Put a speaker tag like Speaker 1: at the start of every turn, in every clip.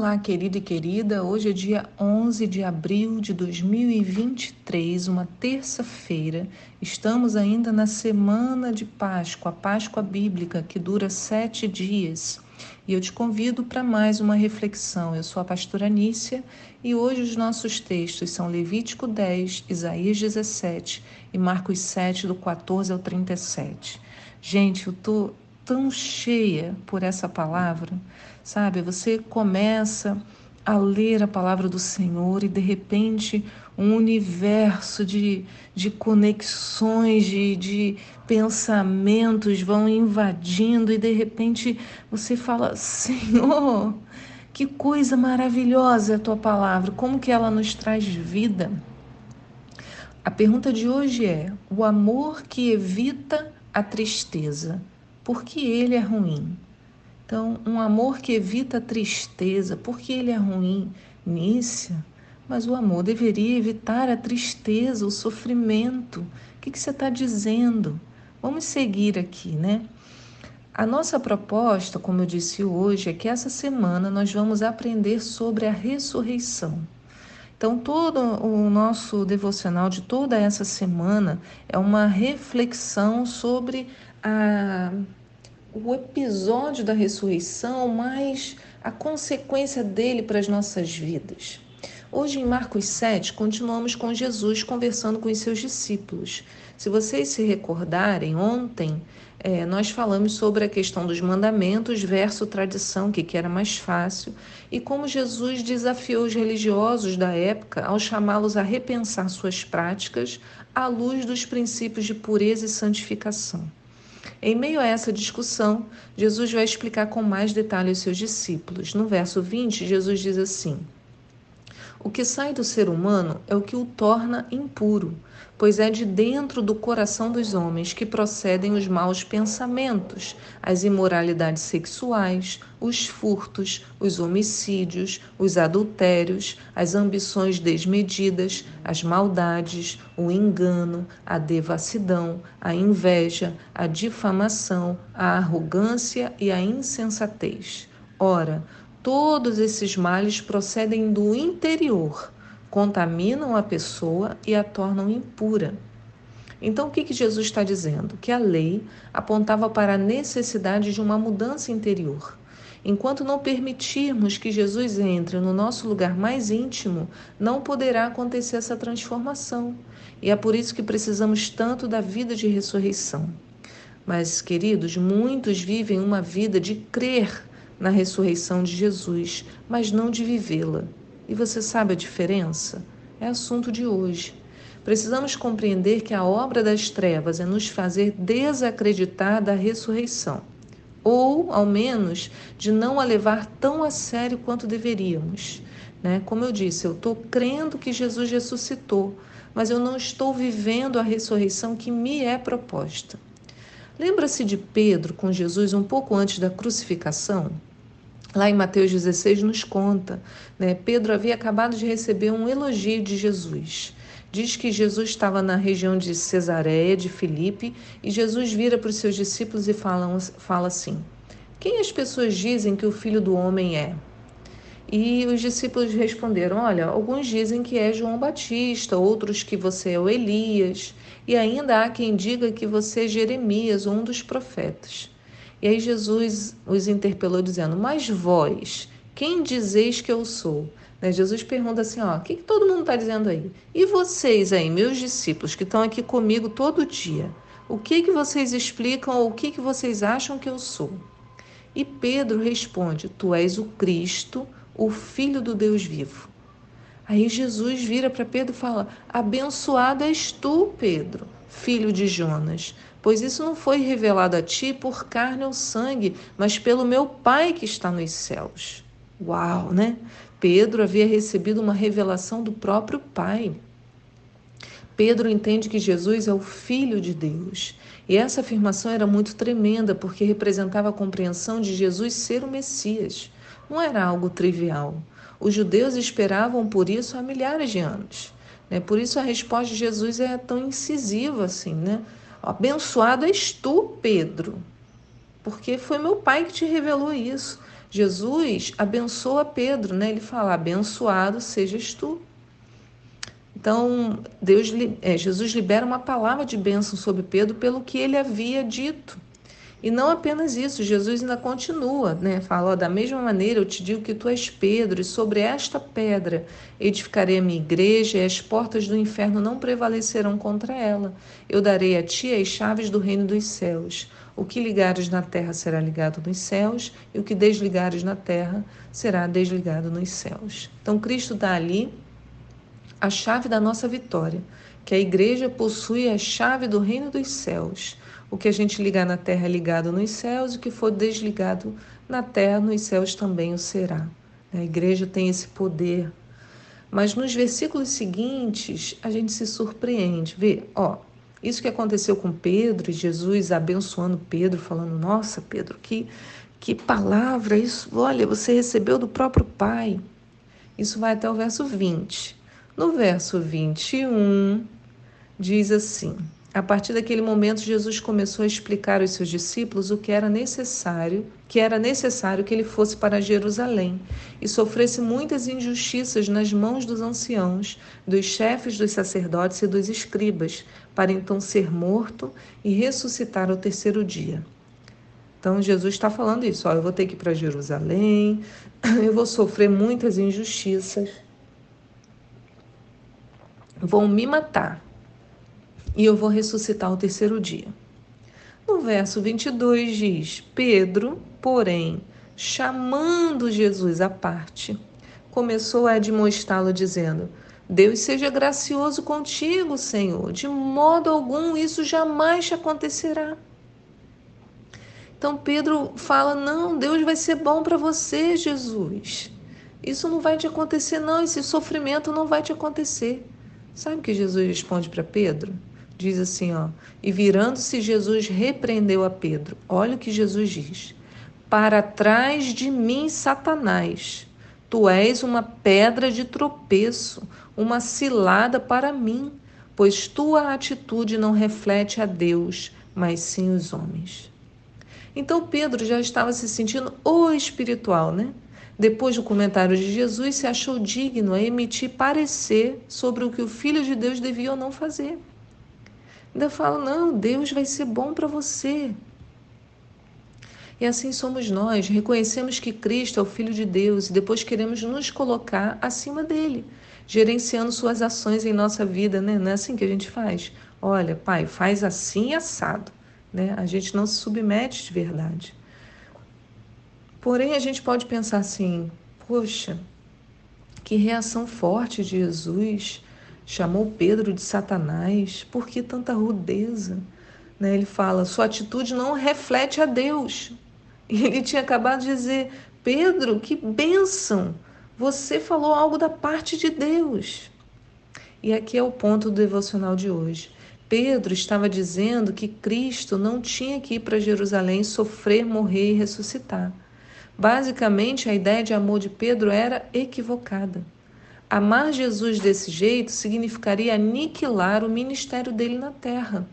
Speaker 1: Olá, querido e querida. Hoje é dia 11 de abril de 2023, uma terça-feira. Estamos ainda na semana de Páscoa, a Páscoa bíblica, que dura sete dias. E eu te convido para mais uma reflexão. Eu sou a pastora Nícia e hoje os nossos textos são Levítico 10, Isaías 17 e Marcos 7, do 14 ao 37. Gente, eu tô tão cheia por essa palavra sabe? Você começa a ler a palavra do Senhor e de repente um universo de, de conexões, de, de pensamentos vão invadindo e de repente você fala: Senhor, que coisa maravilhosa é a tua palavra, como que ela nos traz vida. A pergunta de hoje é: o amor que evita a tristeza, por que ele é ruim? Então, um amor que evita a tristeza, porque ele é ruim, Nícia, mas o amor deveria evitar a tristeza, o sofrimento. O que, que você está dizendo? Vamos seguir aqui, né? A nossa proposta, como eu disse hoje, é que essa semana nós vamos aprender sobre a ressurreição. Então, todo o nosso devocional de toda essa semana é uma reflexão sobre a o episódio da ressurreição, mas a consequência dele para as nossas vidas. Hoje, em Marcos 7, continuamos com Jesus conversando com os seus discípulos. Se vocês se recordarem, ontem é, nós falamos sobre a questão dos mandamentos versus tradição, que, que era mais fácil, e como Jesus desafiou os religiosos da época ao chamá-los a repensar suas práticas à luz dos princípios de pureza e santificação. Em meio a essa discussão, Jesus vai explicar com mais detalhe aos seus discípulos. No verso 20, Jesus diz assim: O que sai do ser humano é o que o torna impuro, pois é de dentro do coração dos homens que procedem os maus pensamentos, as imoralidades sexuais, os furtos, os homicídios, os adultérios, as ambições desmedidas, as maldades, o engano, a devassidão, a inveja, a difamação, a arrogância e a insensatez. Ora, todos esses males procedem do interior contaminam a pessoa e a tornam impura. Então, o que, que Jesus está dizendo? Que a lei apontava para a necessidade de uma mudança interior. Enquanto não permitirmos que Jesus entre no nosso lugar mais íntimo, não poderá acontecer essa transformação. E é por isso que precisamos tanto da vida de ressurreição. Mas, queridos, muitos vivem uma vida de crer na ressurreição de Jesus, mas não de vivê-la. E você sabe a diferença? É assunto de hoje. Precisamos compreender que a obra das trevas é nos fazer desacreditar da ressurreição, ou, ao menos, de não a levar tão a sério quanto deveríamos. Né? Como eu disse, eu estou crendo que Jesus ressuscitou, mas eu não estou vivendo a ressurreição que me é proposta. Lembra-se de Pedro com Jesus um pouco antes da crucificação? Lá em Mateus 16 nos conta, né? Pedro havia acabado de receber um elogio de Jesus. Diz que Jesus estava na região de Cesareia, de Filipe, e Jesus vira para os seus discípulos e fala, fala assim: Quem as pessoas dizem que o filho do homem é? E os discípulos responderam: Olha, alguns dizem que é João Batista, outros que você é o Elias, e ainda há quem diga que você é Jeremias, um dos profetas. E aí Jesus os interpelou dizendo: Mas vós, quem dizeis que eu sou? Né? Jesus pergunta assim: ó, o que, que todo mundo está dizendo aí? E vocês aí, meus discípulos, que estão aqui comigo todo dia, o que, que vocês explicam ou o que, que vocês acham que eu sou? E Pedro responde: Tu és o Cristo, o Filho do Deus vivo. Aí Jesus vira para Pedro e fala: Abençoado és tu, Pedro, filho de Jonas, pois isso não foi revelado a ti por carne ou sangue, mas pelo meu Pai que está nos céus. Uau, né? Pedro havia recebido uma revelação do próprio Pai. Pedro entende que Jesus é o Filho de Deus. E essa afirmação era muito tremenda, porque representava a compreensão de Jesus ser o Messias. Não era algo trivial. Os judeus esperavam por isso há milhares de anos. Né? Por isso a resposta de Jesus é tão incisiva assim, né? Abençoado és tu, Pedro, porque foi meu pai que te revelou isso. Jesus abençoa Pedro, né? Ele fala: abençoado sejas tu. Então, Deus, é, Jesus libera uma palavra de bênção sobre Pedro pelo que ele havia dito. E não apenas isso, Jesus ainda continua, né? Fala, ó, da mesma maneira eu te digo que tu és Pedro, e sobre esta pedra edificarei a minha igreja, e as portas do inferno não prevalecerão contra ela. Eu darei a ti as chaves do reino dos céus. O que ligares na terra será ligado nos céus, e o que desligares na terra será desligado nos céus. Então Cristo dá ali a chave da nossa vitória, que a igreja possui a chave do reino dos céus. O que a gente ligar na terra é ligado nos céus, o que for desligado na terra, nos céus também o será. A igreja tem esse poder. Mas nos versículos seguintes, a gente se surpreende. Vê, ó, isso que aconteceu com Pedro e Jesus abençoando Pedro, falando: Nossa, Pedro, que, que palavra isso! Olha, você recebeu do próprio Pai. Isso vai até o verso 20. No verso 21, diz assim: a partir daquele momento, Jesus começou a explicar aos seus discípulos o que era necessário, que era necessário que ele fosse para Jerusalém e sofresse muitas injustiças nas mãos dos anciãos, dos chefes dos sacerdotes e dos escribas, para então ser morto e ressuscitar ao terceiro dia. Então Jesus está falando isso: ó, eu vou ter que ir para Jerusalém, eu vou sofrer muitas injustiças, vão me matar e eu vou ressuscitar o terceiro dia. No verso 22 diz: Pedro, porém, chamando Jesus à parte, começou a admoestá-lo, dizendo: Deus seja gracioso contigo, Senhor, de modo algum isso jamais te acontecerá. Então Pedro fala: Não, Deus vai ser bom para você, Jesus. Isso não vai te acontecer, não. Esse sofrimento não vai te acontecer. Sabe o que Jesus responde para Pedro? Diz assim, ó, e virando-se Jesus repreendeu a Pedro. Olha o que Jesus diz: Para trás de mim, Satanás, tu és uma pedra de tropeço, uma cilada para mim, pois tua atitude não reflete a Deus, mas sim os homens. Então Pedro já estava se sentindo o espiritual, né? Depois do comentário de Jesus, se achou digno a emitir parecer sobre o que o Filho de Deus devia ou não fazer. Ainda falo, não, Deus vai ser bom para você. E assim somos nós, reconhecemos que Cristo é o Filho de Deus e depois queremos nos colocar acima dele, gerenciando suas ações em nossa vida, né? Não é assim que a gente faz. Olha, pai, faz assim assado, né? A gente não se submete de verdade. Porém, a gente pode pensar assim: poxa, que reação forte de Jesus chamou Pedro de Satanás. Por que tanta rudeza? Né? Ele fala: sua atitude não reflete a Deus. E ele tinha acabado de dizer: Pedro, que bênção! Você falou algo da parte de Deus. E aqui é o ponto do devocional de hoje. Pedro estava dizendo que Cristo não tinha que ir para Jerusalém sofrer, morrer e ressuscitar. Basicamente, a ideia de amor de Pedro era equivocada. Amar Jesus desse jeito significaria aniquilar o ministério dele na terra.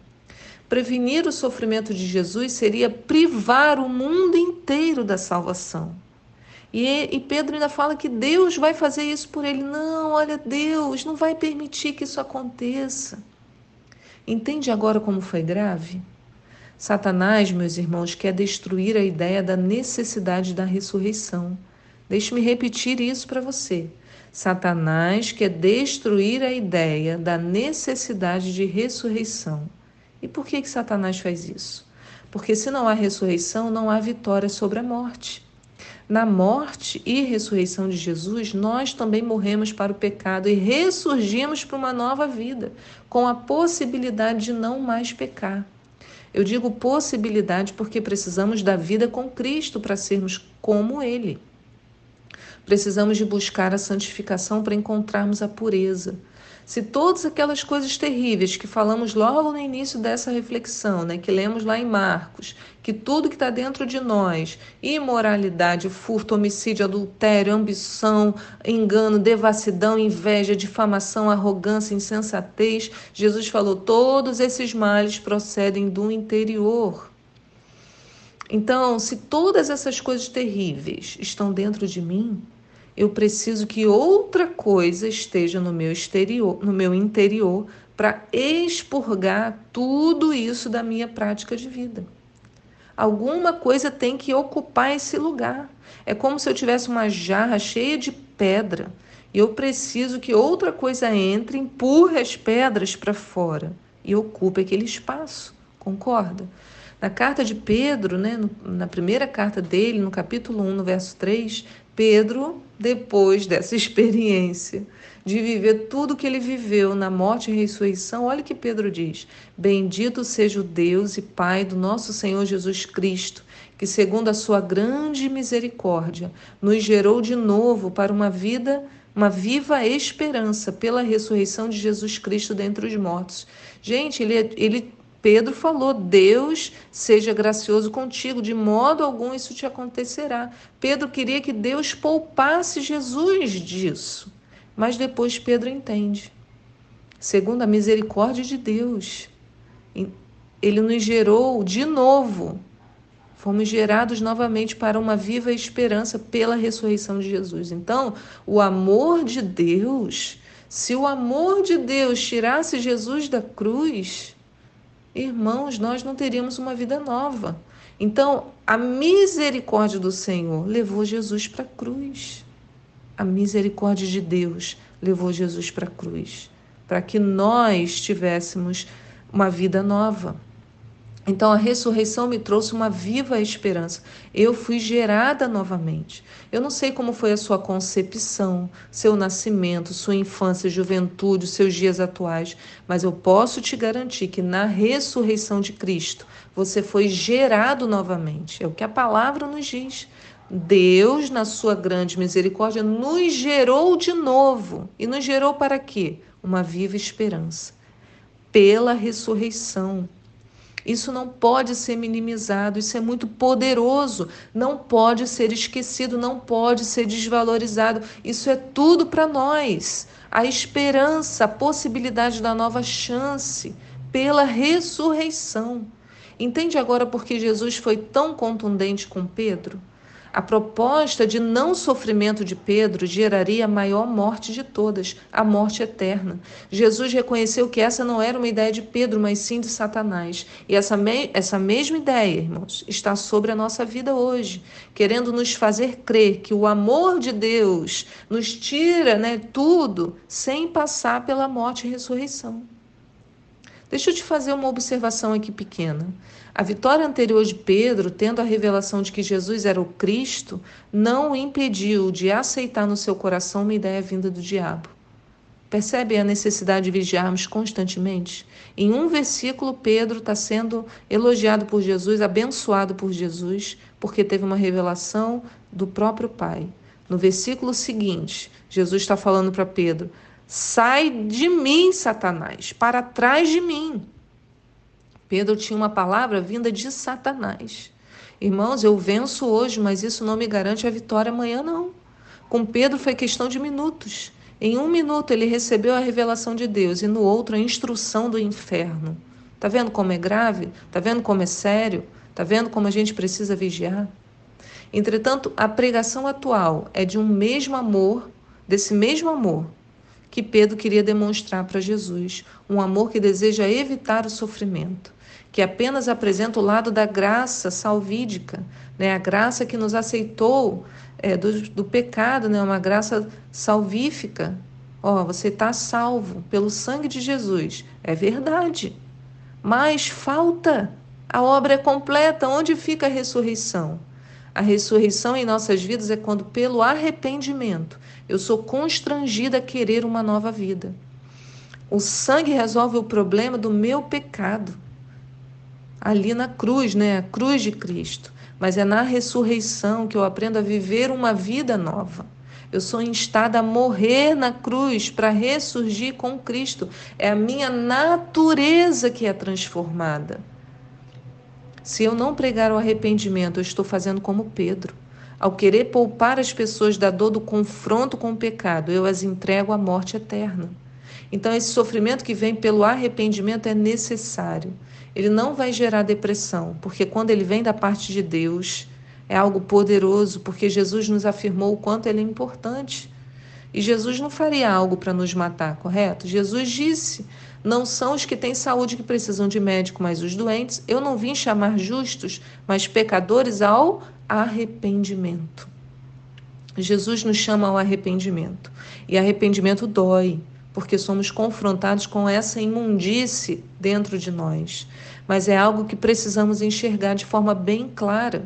Speaker 1: Prevenir o sofrimento de Jesus seria privar o mundo inteiro da salvação. E, e, Pedro ainda fala que Deus vai fazer isso por ele. Não, olha, Deus não vai permitir que isso aconteça. Entende agora como foi grave? Satanás, meus irmãos, quer destruir a ideia da necessidade da ressurreição. Deixe-me repetir isso para você. Satanás quer destruir a ideia da necessidade de ressurreição. E por que, que Satanás faz isso? Porque se não há ressurreição, não há vitória sobre a morte. Na morte e ressurreição de Jesus, nós também morremos para o pecado e ressurgimos para uma nova vida, com a possibilidade de não mais pecar. Eu digo possibilidade porque precisamos da vida com Cristo para sermos como Ele. Precisamos de buscar a santificação para encontrarmos a pureza. Se todas aquelas coisas terríveis que falamos logo no início dessa reflexão, né, que lemos lá em Marcos, que tudo que está dentro de nós, imoralidade, furto, homicídio, adultério, ambição, engano, devassidão, inveja, difamação, arrogância, insensatez, Jesus falou, todos esses males procedem do interior. Então, se todas essas coisas terríveis estão dentro de mim, eu preciso que outra coisa esteja no meu exterior, no meu interior, para expurgar tudo isso da minha prática de vida. Alguma coisa tem que ocupar esse lugar. É como se eu tivesse uma jarra cheia de pedra e eu preciso que outra coisa entre, empurre as pedras para fora e ocupe aquele espaço. Concorda? Na carta de Pedro, né, na primeira carta dele, no capítulo 1, no verso 3, Pedro, depois dessa experiência de viver tudo que ele viveu na morte e ressurreição, olha que Pedro diz: Bendito seja o Deus e Pai do nosso Senhor Jesus Cristo, que, segundo a sua grande misericórdia, nos gerou de novo para uma vida uma viva esperança pela ressurreição de Jesus Cristo dentre os mortos. Gente, ele, ele Pedro falou: Deus seja gracioso contigo, de modo algum isso te acontecerá. Pedro queria que Deus poupasse Jesus disso. Mas depois Pedro entende. Segundo a misericórdia de Deus, ele nos gerou de novo. Fomos gerados novamente para uma viva esperança pela ressurreição de Jesus. Então, o amor de Deus, se o amor de Deus tirasse Jesus da cruz, irmãos, nós não teríamos uma vida nova. Então, a misericórdia do Senhor levou Jesus para a cruz. A misericórdia de Deus levou Jesus para a cruz, para que nós tivéssemos uma vida nova. Então a ressurreição me trouxe uma viva esperança. Eu fui gerada novamente. Eu não sei como foi a sua concepção, seu nascimento, sua infância, juventude, seus dias atuais, mas eu posso te garantir que na ressurreição de Cristo você foi gerado novamente. É o que a palavra nos diz. Deus, na sua grande misericórdia, nos gerou de novo. E nos gerou para quê? Uma viva esperança. Pela ressurreição. Isso não pode ser minimizado, isso é muito poderoso, não pode ser esquecido, não pode ser desvalorizado. Isso é tudo para nós. A esperança, a possibilidade da nova chance pela ressurreição. Entende agora por que Jesus foi tão contundente com Pedro? A proposta de não sofrimento de Pedro geraria a maior morte de todas, a morte eterna. Jesus reconheceu que essa não era uma ideia de Pedro, mas sim de Satanás. E essa, me essa mesma ideia, irmãos, está sobre a nossa vida hoje, querendo nos fazer crer que o amor de Deus nos tira né, tudo sem passar pela morte e ressurreição. Deixa eu te fazer uma observação aqui pequena. A vitória anterior de Pedro, tendo a revelação de que Jesus era o Cristo, não o impediu de aceitar no seu coração uma ideia vinda do diabo. Percebe a necessidade de vigiarmos constantemente? Em um versículo, Pedro está sendo elogiado por Jesus, abençoado por Jesus, porque teve uma revelação do próprio Pai. No versículo seguinte, Jesus está falando para Pedro: Sai de mim, Satanás, para trás de mim. Pedro tinha uma palavra vinda de Satanás. Irmãos, eu venço hoje, mas isso não me garante a vitória amanhã, não. Com Pedro foi questão de minutos. Em um minuto ele recebeu a revelação de Deus e no outro a instrução do inferno. Tá vendo como é grave? Tá vendo como é sério? Tá vendo como a gente precisa vigiar? Entretanto, a pregação atual é de um mesmo amor, desse mesmo amor que Pedro queria demonstrar para Jesus, um amor que deseja evitar o sofrimento, que apenas apresenta o lado da graça salvídica, né? a graça que nos aceitou é, do, do pecado, né? uma graça salvífica. Ó, oh, você está salvo pelo sangue de Jesus. É verdade. Mas falta. A obra é completa. Onde fica a ressurreição? A ressurreição em nossas vidas é quando, pelo arrependimento, eu sou constrangida a querer uma nova vida. O sangue resolve o problema do meu pecado. Ali na cruz, né? A cruz de Cristo. Mas é na ressurreição que eu aprendo a viver uma vida nova. Eu sou instada a morrer na cruz para ressurgir com Cristo. É a minha natureza que é transformada. Se eu não pregar o arrependimento, eu estou fazendo como Pedro. Ao querer poupar as pessoas da dor do confronto com o pecado, eu as entrego à morte eterna. Então, esse sofrimento que vem pelo arrependimento é necessário. Ele não vai gerar depressão, porque quando ele vem da parte de Deus, é algo poderoso, porque Jesus nos afirmou o quanto ele é importante. E Jesus não faria algo para nos matar, correto? Jesus disse: Não são os que têm saúde que precisam de médico, mas os doentes. Eu não vim chamar justos, mas pecadores ao arrependimento. Jesus nos chama ao arrependimento. E arrependimento dói, porque somos confrontados com essa imundície dentro de nós. Mas é algo que precisamos enxergar de forma bem clara.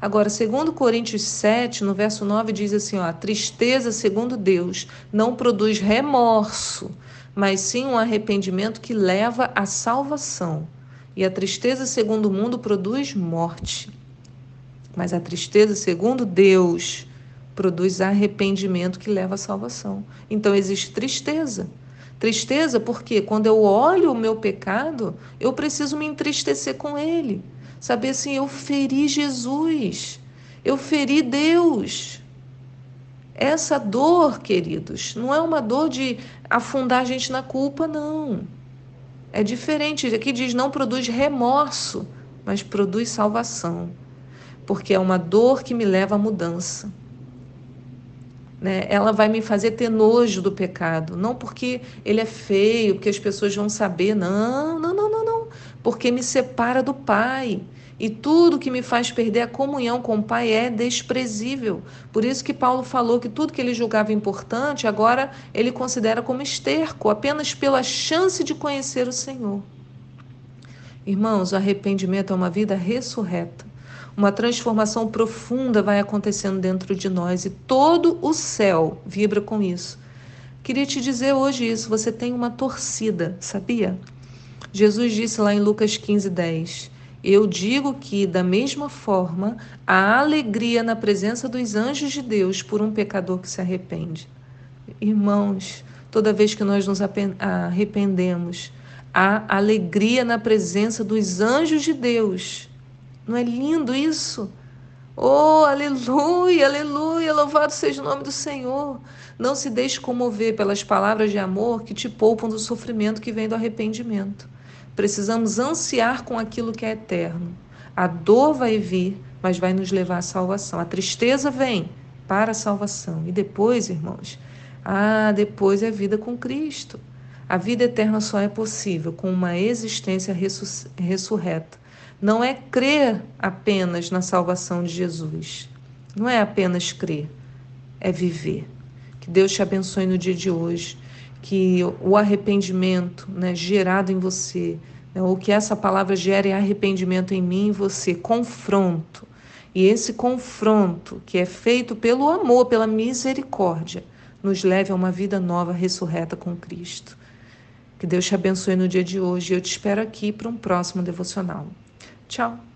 Speaker 1: Agora, segundo Coríntios 7, no verso 9, diz assim, ó, a tristeza, segundo Deus, não produz remorso, mas sim um arrependimento que leva à salvação. E a tristeza, segundo o mundo, produz morte. Mas a tristeza, segundo Deus, produz arrependimento que leva à salvação. Então existe tristeza. Tristeza porque quando eu olho o meu pecado, eu preciso me entristecer com ele. Saber assim, eu feri Jesus, eu feri Deus. Essa dor, queridos, não é uma dor de afundar a gente na culpa, não. É diferente. Aqui diz: não produz remorso, mas produz salvação. Porque é uma dor que me leva à mudança. Né? Ela vai me fazer ter nojo do pecado. Não porque ele é feio, porque as pessoas vão saber. Não, não, não, não, não. Porque me separa do Pai. E tudo que me faz perder a comunhão com o Pai é desprezível. Por isso que Paulo falou que tudo que ele julgava importante, agora ele considera como esterco, apenas pela chance de conhecer o Senhor. Irmãos, o arrependimento é uma vida ressurreta. Uma transformação profunda vai acontecendo dentro de nós e todo o céu vibra com isso. Queria te dizer hoje isso, você tem uma torcida, sabia? Jesus disse lá em Lucas 15, 10 eu digo que, da mesma forma, há alegria na presença dos anjos de Deus por um pecador que se arrepende. Irmãos, toda vez que nós nos arrependemos, há alegria na presença dos anjos de Deus. Não é lindo isso? Oh, aleluia, aleluia, louvado seja o nome do Senhor. Não se deixe comover pelas palavras de amor que te poupam do sofrimento que vem do arrependimento. Precisamos ansiar com aquilo que é eterno. A dor vai vir, mas vai nos levar à salvação. A tristeza vem para a salvação. E depois, irmãos, ah, depois é vida com Cristo. A vida eterna só é possível com uma existência ressurreta. Não é crer apenas na salvação de Jesus. Não é apenas crer, é viver. Que Deus te abençoe no dia de hoje que o arrependimento né, gerado em você, né, ou que essa palavra gere arrependimento em mim e você, confronto. E esse confronto, que é feito pelo amor, pela misericórdia, nos leve a uma vida nova, ressurreta com Cristo. Que Deus te abençoe no dia de hoje. Eu te espero aqui para um próximo devocional. Tchau.